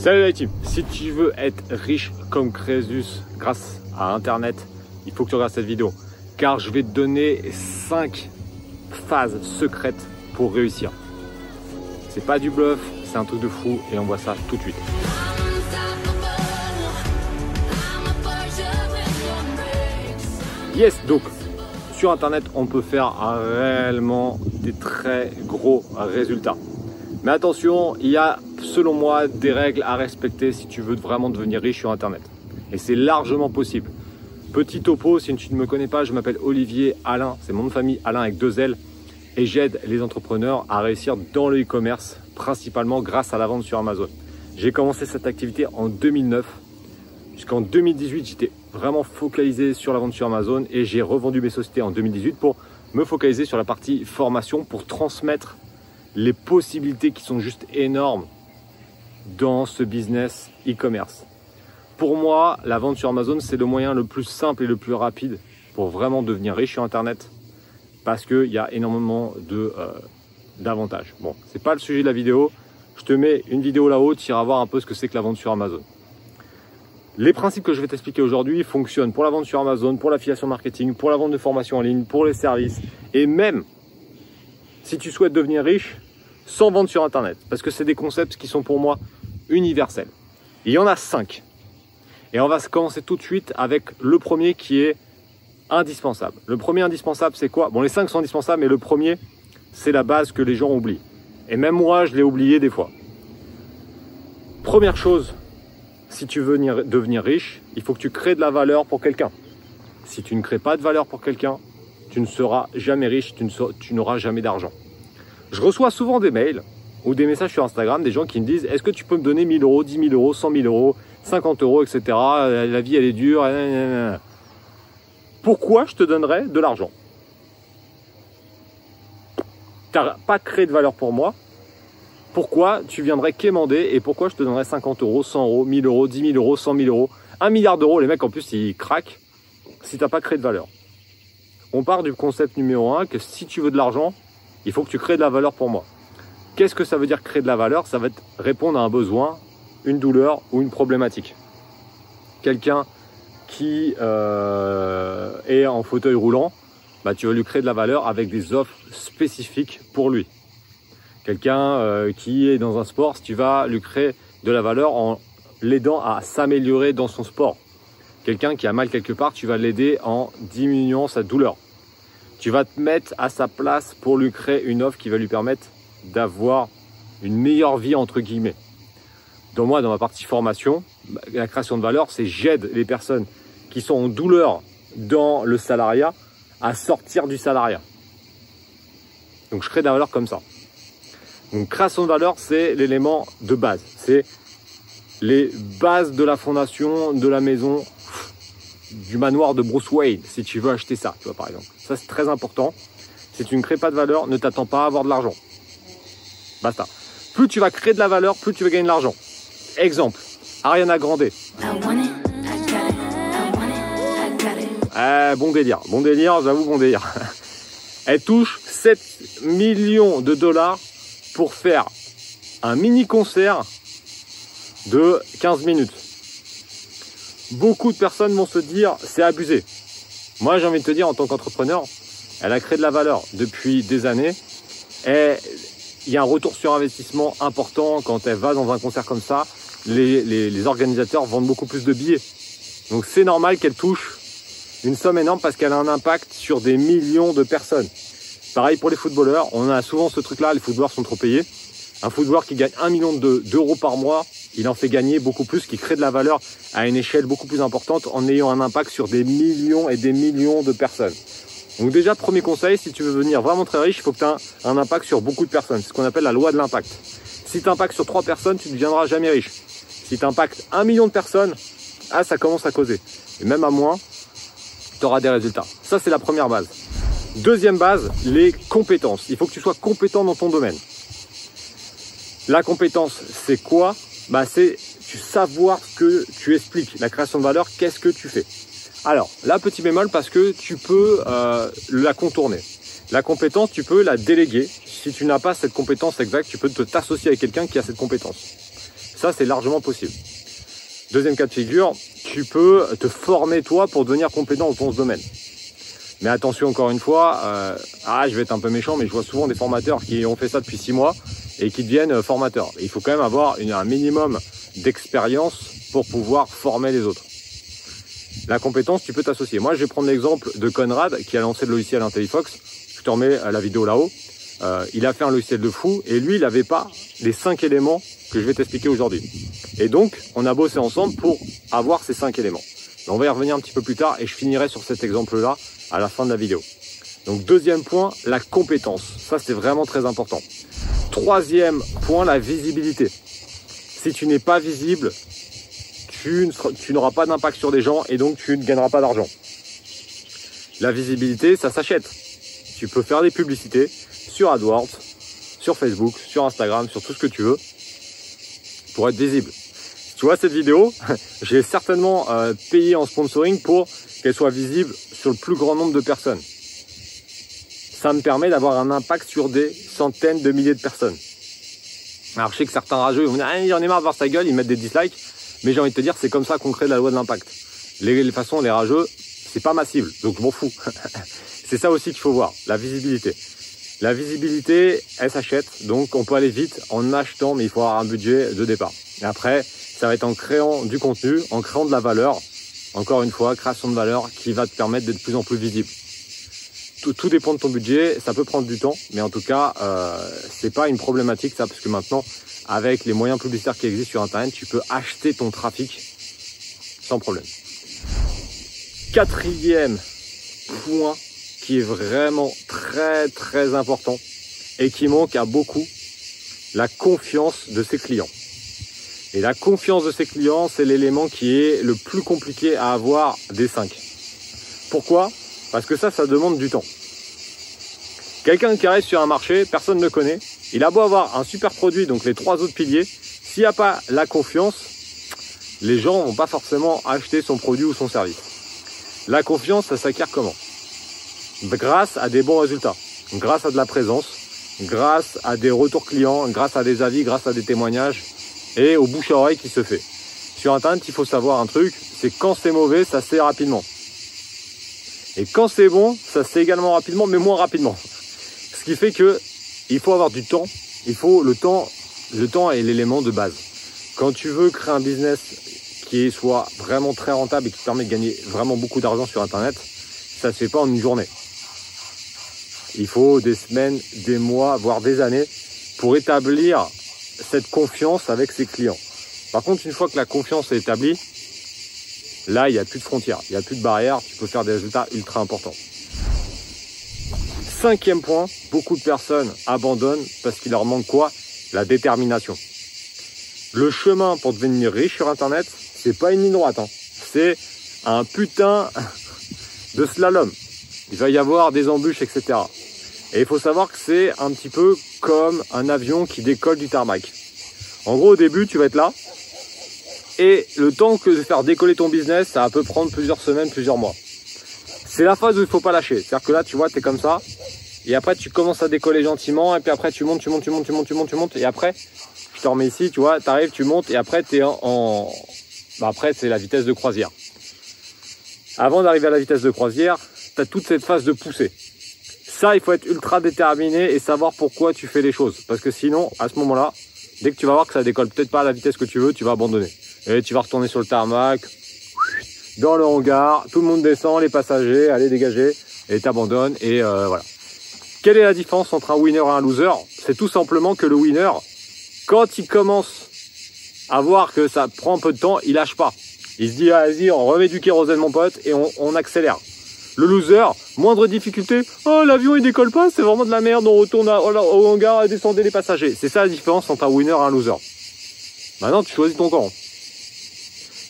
Salut la team Si tu veux être riche comme Crésus grâce à Internet, il faut que tu regardes cette vidéo. Car je vais te donner 5 phases secrètes pour réussir. C'est pas du bluff, c'est un truc de fou et on voit ça tout de suite. Yes, donc sur Internet, on peut faire réellement des très gros résultats. Mais attention, il y a selon moi des règles à respecter si tu veux vraiment devenir riche sur Internet. Et c'est largement possible. Petit topo, si tu ne me connais pas, je m'appelle Olivier Alain, c'est mon nom de famille Alain avec deux L. Et j'aide les entrepreneurs à réussir dans le e-commerce, principalement grâce à la vente sur Amazon. J'ai commencé cette activité en 2009. Jusqu'en 2018, j'étais vraiment focalisé sur la vente sur Amazon et j'ai revendu mes sociétés en 2018 pour me focaliser sur la partie formation pour transmettre les possibilités qui sont juste énormes dans ce business e-commerce. Pour moi, la vente sur Amazon, c'est le moyen le plus simple et le plus rapide pour vraiment devenir riche sur Internet parce qu'il y a énormément de euh, d'avantages. Bon, c'est pas le sujet de la vidéo. Je te mets une vidéo là-haut, tu iras voir un peu ce que c'est que la vente sur Amazon. Les principes que je vais t'expliquer aujourd'hui fonctionnent pour la vente sur Amazon, pour l'affiliation marketing, pour la vente de formation en ligne, pour les services et même si tu souhaites devenir riche sans vendre sur Internet. Parce que c'est des concepts qui sont pour moi universels. Il y en a cinq. Et on va commencer tout de suite avec le premier qui est indispensable. Le premier indispensable, c'est quoi? Bon, les cinq sont indispensables, mais le premier, c'est la base que les gens oublient. Et même moi, je l'ai oublié des fois. Première chose, si tu veux devenir riche, il faut que tu crées de la valeur pour quelqu'un. Si tu ne crées pas de valeur pour quelqu'un, tu ne seras jamais riche, tu n'auras jamais d'argent. Je reçois souvent des mails ou des messages sur Instagram des gens qui me disent est-ce que tu peux me donner 1000 euros, 10 000 euros, 100 000 euros, 50 euros, etc. La vie elle est dure. Pourquoi je te donnerais de l'argent? Tu n'as pas créé de valeur pour moi. Pourquoi tu viendrais quémander et pourquoi je te donnerais 50 euros, 100 euros, 1000 euros, 10 000 euros, 100 000 euros, 1 milliard d'euros? Les mecs en plus ils craquent si tu n'as pas créé de valeur. On part du concept numéro 1 que si tu veux de l'argent, il faut que tu crées de la valeur pour moi. Qu'est-ce que ça veut dire créer de la valeur? Ça va répondre à un besoin, une douleur ou une problématique. Quelqu'un qui euh, est en fauteuil roulant, bah, tu vas lui créer de la valeur avec des offres spécifiques pour lui. Quelqu'un euh, qui est dans un sport, tu vas lui créer de la valeur en l'aidant à s'améliorer dans son sport. Quelqu'un qui a mal quelque part, tu vas l'aider en diminuant sa douleur. Tu vas te mettre à sa place pour lui créer une offre qui va lui permettre d'avoir une meilleure vie entre guillemets. Dans moi, dans ma partie formation, la création de valeur, c'est j'aide les personnes qui sont en douleur dans le salariat à sortir du salariat. Donc je crée de la valeur comme ça. Donc création de valeur, c'est l'élément de base. C'est les bases de la fondation de la maison du manoir de Bruce Wayne, si tu veux acheter ça, tu vois, par exemple. Ça, c'est très important. Si tu ne crées pas de valeur, ne t'attends pas à avoir de l'argent. Basta. Plus tu vas créer de la valeur, plus tu vas gagner de l'argent. Exemple, Ariana Grande. Eh, bon délire, bon délire, j'avoue, bon délire. Elle touche 7 millions de dollars pour faire un mini concert de 15 minutes beaucoup de personnes vont se dire c'est abusé. Moi, j'ai envie de te dire, en tant qu'entrepreneur, elle a créé de la valeur depuis des années et il y a un retour sur investissement important quand elle va dans un concert comme ça. Les, organisateurs vendent beaucoup plus de billets. Donc c'est normal qu'elle touche une somme énorme parce qu'elle a un impact sur des millions de personnes. Pareil pour les footballeurs, on a souvent ce truc-là, les footballeurs sont trop payés. Un footballeur qui gagne un million d'euros par mois, il en fait gagner beaucoup plus, qui crée de la valeur à une échelle beaucoup plus importante en ayant un impact sur des millions et des millions de personnes. Donc déjà, premier conseil, si tu veux devenir vraiment très riche, il faut que tu aies un, impact sur beaucoup de personnes. C'est ce qu'on appelle la loi de l'impact. Si tu impactes sur trois personnes, tu ne deviendras jamais riche. Si tu impactes un million de personnes, ah, ça commence à causer. Et même à moins, tu auras des résultats. Ça, c'est la première base. Deuxième base, les compétences. Il faut que tu sois compétent dans ton domaine. La compétence, c'est quoi? Bah, c'est savoir que tu expliques la création de valeur, qu'est-ce que tu fais. Alors, là, petit bémol, parce que tu peux euh, la contourner. La compétence, tu peux la déléguer. Si tu n'as pas cette compétence exacte, tu peux t'associer avec quelqu'un qui a cette compétence. Ça, c'est largement possible. Deuxième cas de figure, tu peux te former toi pour devenir compétent dans ton domaine. Mais attention encore une fois, euh, ah, je vais être un peu méchant, mais je vois souvent des formateurs qui ont fait ça depuis six mois et qui deviennent euh, formateurs. Il faut quand même avoir un minimum d'expérience pour pouvoir former les autres. La compétence, tu peux t'associer. Moi, je vais prendre l'exemple de Conrad qui a lancé le logiciel IntelliFox. Je te remets la vidéo là-haut. Euh, il a fait un logiciel de fou et lui, il n'avait pas les cinq éléments que je vais t'expliquer aujourd'hui. Et donc, on a bossé ensemble pour avoir ces cinq éléments. On va y revenir un petit peu plus tard et je finirai sur cet exemple-là à la fin de la vidéo. Donc deuxième point, la compétence. Ça, c'est vraiment très important. Troisième point, la visibilité. Si tu n'es pas visible, tu n'auras pas d'impact sur des gens et donc tu ne gagneras pas d'argent. La visibilité, ça s'achète. Tu peux faire des publicités sur AdWords, sur Facebook, sur Instagram, sur tout ce que tu veux pour être visible. Tu vois cette vidéo, j'ai certainement euh, payé en sponsoring pour qu'elle soit visible sur le plus grand nombre de personnes. Ça me permet d'avoir un impact sur des centaines de milliers de personnes. Alors je sais que certains rageux vont dire ah, j'en ai marre de voir sa gueule, ils mettent des dislikes, mais j'ai envie de te dire c'est comme ça qu'on crée la loi de l'impact. Les, les façons, les rageux, c'est pas massive, donc je m'en fous. c'est ça aussi qu'il faut voir, la visibilité. La visibilité, elle s'achète, donc on peut aller vite en achetant, mais il faut avoir un budget de départ. Et après, ça va être en créant du contenu, en créant de la valeur, encore une fois, création de valeur qui va te permettre d'être de plus en plus visible. Tout, dépend de ton budget, ça peut prendre du temps, mais en tout cas, euh, c'est pas une problématique ça, parce que maintenant, avec les moyens publicitaires qui existent sur Internet, tu peux acheter ton trafic sans problème. Quatrième point qui est vraiment très très important et qui manque à beaucoup, la confiance de ses clients. Et la confiance de ses clients, c'est l'élément qui est le plus compliqué à avoir des 5. Pourquoi? Parce que ça, ça demande du temps. Quelqu'un qui arrive sur un marché, personne ne le connaît. Il a beau avoir un super produit, donc les trois autres piliers. S'il n'y a pas la confiance, les gens vont pas forcément acheter son produit ou son service. La confiance, ça s'acquiert comment? Grâce à des bons résultats, grâce à de la présence, grâce à des retours clients, grâce à des avis, grâce à des témoignages, et au bouche à oreille qui se fait. Sur Internet, il faut savoir un truc, c'est quand c'est mauvais, ça sait rapidement. Et quand c'est bon, ça sait également rapidement, mais moins rapidement. Ce qui fait que il faut avoir du temps. Il faut le temps. Le temps est l'élément de base. Quand tu veux créer un business qui soit vraiment très rentable et qui te permet de gagner vraiment beaucoup d'argent sur Internet, ça se fait pas en une journée. Il faut des semaines, des mois, voire des années pour établir cette confiance avec ses clients. Par contre, une fois que la confiance est établie, là, il n'y a plus de frontières, il n'y a plus de barrières, tu peux faire des résultats ultra importants. Cinquième point, beaucoup de personnes abandonnent parce qu'il leur manque quoi? La détermination. Le chemin pour devenir riche sur Internet, c'est pas une ligne droite, hein. c'est un putain de slalom. Il va y avoir des embûches, etc. Et il faut savoir que c'est un petit peu comme un avion qui décolle du tarmac. En gros, au début, tu vas être là. Et le temps que de faire décoller ton business, ça peut prendre plusieurs semaines, plusieurs mois. C'est la phase où il faut pas lâcher. C'est-à-dire que là, tu vois, tu es comme ça. Et après, tu commences à décoller gentiment. Et puis après, tu montes, tu montes, tu montes, tu montes, tu montes, tu montes. Et après, je te remets ici, tu vois, tu arrives, tu montes. Et après, tu es en... Bah après, c'est la vitesse de croisière. Avant d'arriver à la vitesse de croisière, tu as toute cette phase de poussée. Ça, il faut être ultra déterminé et savoir pourquoi tu fais les choses. Parce que sinon, à ce moment-là, dès que tu vas voir que ça décolle peut-être pas à la vitesse que tu veux, tu vas abandonner. Et tu vas retourner sur le tarmac, dans le hangar, tout le monde descend, les passagers, allez dégager, et t'abandonnes, et euh, voilà. Quelle est la différence entre un winner et un loser? C'est tout simplement que le winner, quand il commence à voir que ça prend un peu de temps, il lâche pas. Il se dit, ah, vas-y, on remet du kérosène mon pote, et on accélère. Le loser, moindre difficulté, oh l'avion il décolle pas, c'est vraiment de la merde, on retourne au hangar descendez les passagers. C'est ça la différence entre un winner et un loser. Maintenant tu choisis ton camp.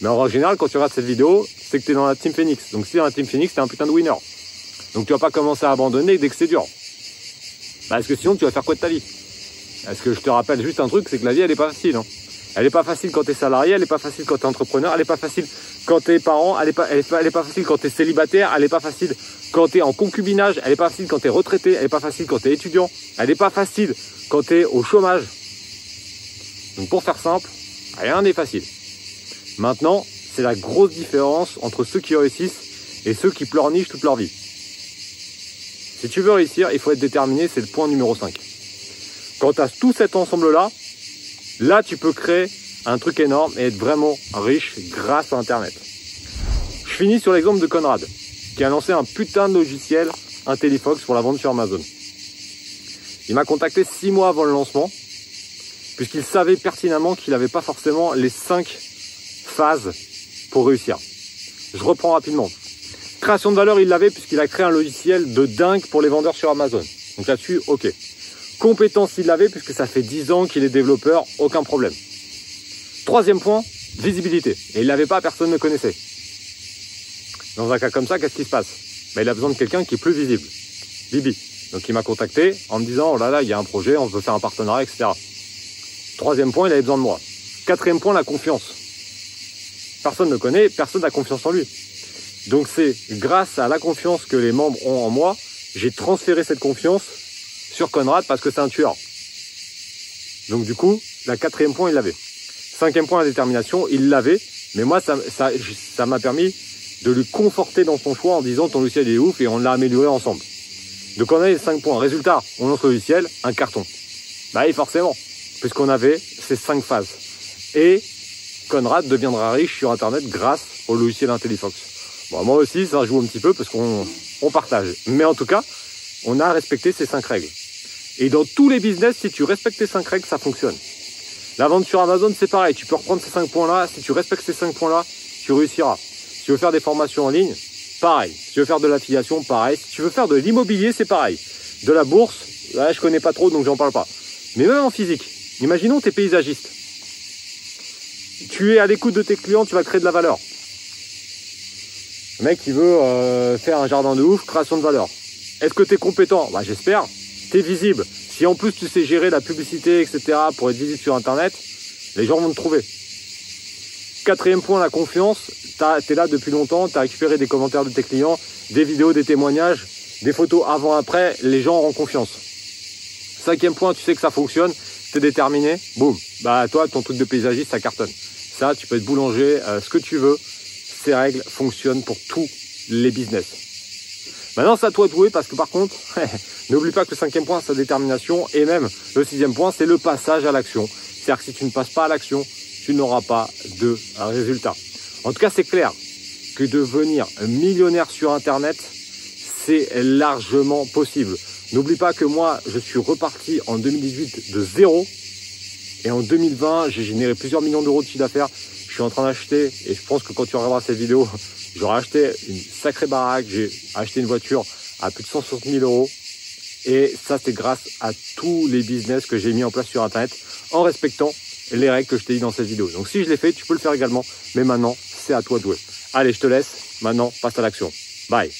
Mais en général, quand tu regardes cette vidéo, c'est que tu es dans la Team Phoenix. Donc si tu es dans la Team Phoenix, tu es un putain de winner. Donc tu vas pas commencer à abandonner dès que c'est dur. Parce que sinon tu vas faire quoi de ta vie? Parce que je te rappelle juste un truc, c'est que la vie elle est pas facile. Hein. Elle est pas facile quand tu es salarié, elle est pas facile quand tu es entrepreneur, elle est pas facile quand t'es parent, elle est pas, elle est pas, facile quand t'es célibataire, elle est pas facile quand t'es en concubinage, elle est pas facile quand t'es retraité, elle est pas facile quand t'es étudiant, elle est pas facile quand t'es au chômage. Donc pour faire simple, Rien n'est facile. Maintenant, c'est la grosse différence entre ceux qui réussissent et ceux qui pleurnichent toute leur vie. Si tu veux réussir, il faut être déterminé, c'est le point numéro 5. Quand tu as tout cet ensemble-là, là tu peux créer un truc énorme et être vraiment riche grâce à Internet. Je finis sur l'exemple de Conrad, qui a lancé un putain de logiciel IntelliFox pour la vente sur Amazon. Il m'a contacté six mois avant le lancement, puisqu'il savait pertinemment qu'il n'avait pas forcément les cinq phases pour réussir. Je reprends rapidement. Création de valeur, il l'avait puisqu'il a créé un logiciel de dingue pour les vendeurs sur Amazon. Donc là-dessus, ok. Compétence, il l'avait puisque ça fait 10 ans qu'il est développeur, aucun problème. Troisième point, visibilité. Et il l'avait pas, personne ne connaissait. Dans un cas comme ça, qu'est-ce qui se passe? Ben, Il a besoin de quelqu'un qui est plus visible. Bibi. Donc il m'a contacté en me disant, oh là là, il y a un projet, on veut faire un partenariat, etc. Troisième point, il avait besoin de moi. Quatrième point, la confiance. Personne ne connaît, personne n'a confiance en lui. Donc c'est grâce à la confiance que les membres ont en moi, j'ai transféré cette confiance sur Conrad parce que c'est un tueur. Donc du coup, la quatrième point, il l'avait. Cinquième point, la détermination, il l'avait. Mais moi, ça m'a permis de lui conforter dans son choix en disant ton logiciel est ouf et on l'a amélioré ensemble. Donc on a les cinq points. Résultat, on lance le logiciel, un carton. Bah oui, forcément, puisqu'on avait ces cinq phases. Et Conrad deviendra riche sur Internet grâce au logiciel IntelliFox. Bon, moi aussi, ça joue un petit peu parce qu'on partage. Mais en tout cas, on a respecté ces cinq règles. Et dans tous les business, si tu respectes ces cinq règles, ça fonctionne. La vente sur Amazon, c'est pareil. Tu peux reprendre ces cinq points-là. Si tu respectes ces cinq points-là, tu réussiras. Si tu veux faire des formations en ligne, pareil. Si tu veux faire de l'affiliation, pareil. Si tu veux faire de l'immobilier, c'est pareil. De la bourse, là, je connais pas trop, donc j'en parle pas. Mais même en physique, imaginons tu es paysagiste. Tu es à l'écoute de tes clients, tu vas créer de la valeur. Le mec, il veut euh, faire un jardin de ouf, création de valeur. Est-ce que tu es compétent? Bah, J'espère. Tu es visible. Si en plus tu sais gérer la publicité, etc., pour être visible sur Internet, les gens vont te trouver. Quatrième point, la confiance. Tu es là depuis longtemps, tu as récupéré des commentaires de tes clients, des vidéos, des témoignages, des photos avant-après, les gens auront confiance. Cinquième point, tu sais que ça fonctionne, tu es déterminé, boum. Bah toi, ton truc de paysagiste, ça cartonne. Ça, tu peux être boulanger, euh, ce que tu veux, ces règles fonctionnent pour tous les business. Maintenant, c'est à toi de jouer parce que par contre, n'oublie pas que le cinquième point, c'est la détermination. Et même le sixième point, c'est le passage à l'action. C'est-à-dire que si tu ne passes pas à l'action, tu n'auras pas de résultat. En tout cas, c'est clair que devenir millionnaire sur Internet, c'est largement possible. N'oublie pas que moi, je suis reparti en 2018 de zéro. Et en 2020, j'ai généré plusieurs millions d'euros de chiffre d'affaires suis en train d'acheter, et je pense que quand tu regarderas cette vidéo, j'aurai acheté une sacrée baraque, j'ai acheté une voiture à plus de 160 000 euros. Et ça, c'est grâce à tous les business que j'ai mis en place sur Internet en respectant les règles que je t'ai dit dans cette vidéo. Donc si je l'ai fait, tu peux le faire également. Mais maintenant, c'est à toi de jouer. Allez, je te laisse. Maintenant, passe à l'action. Bye.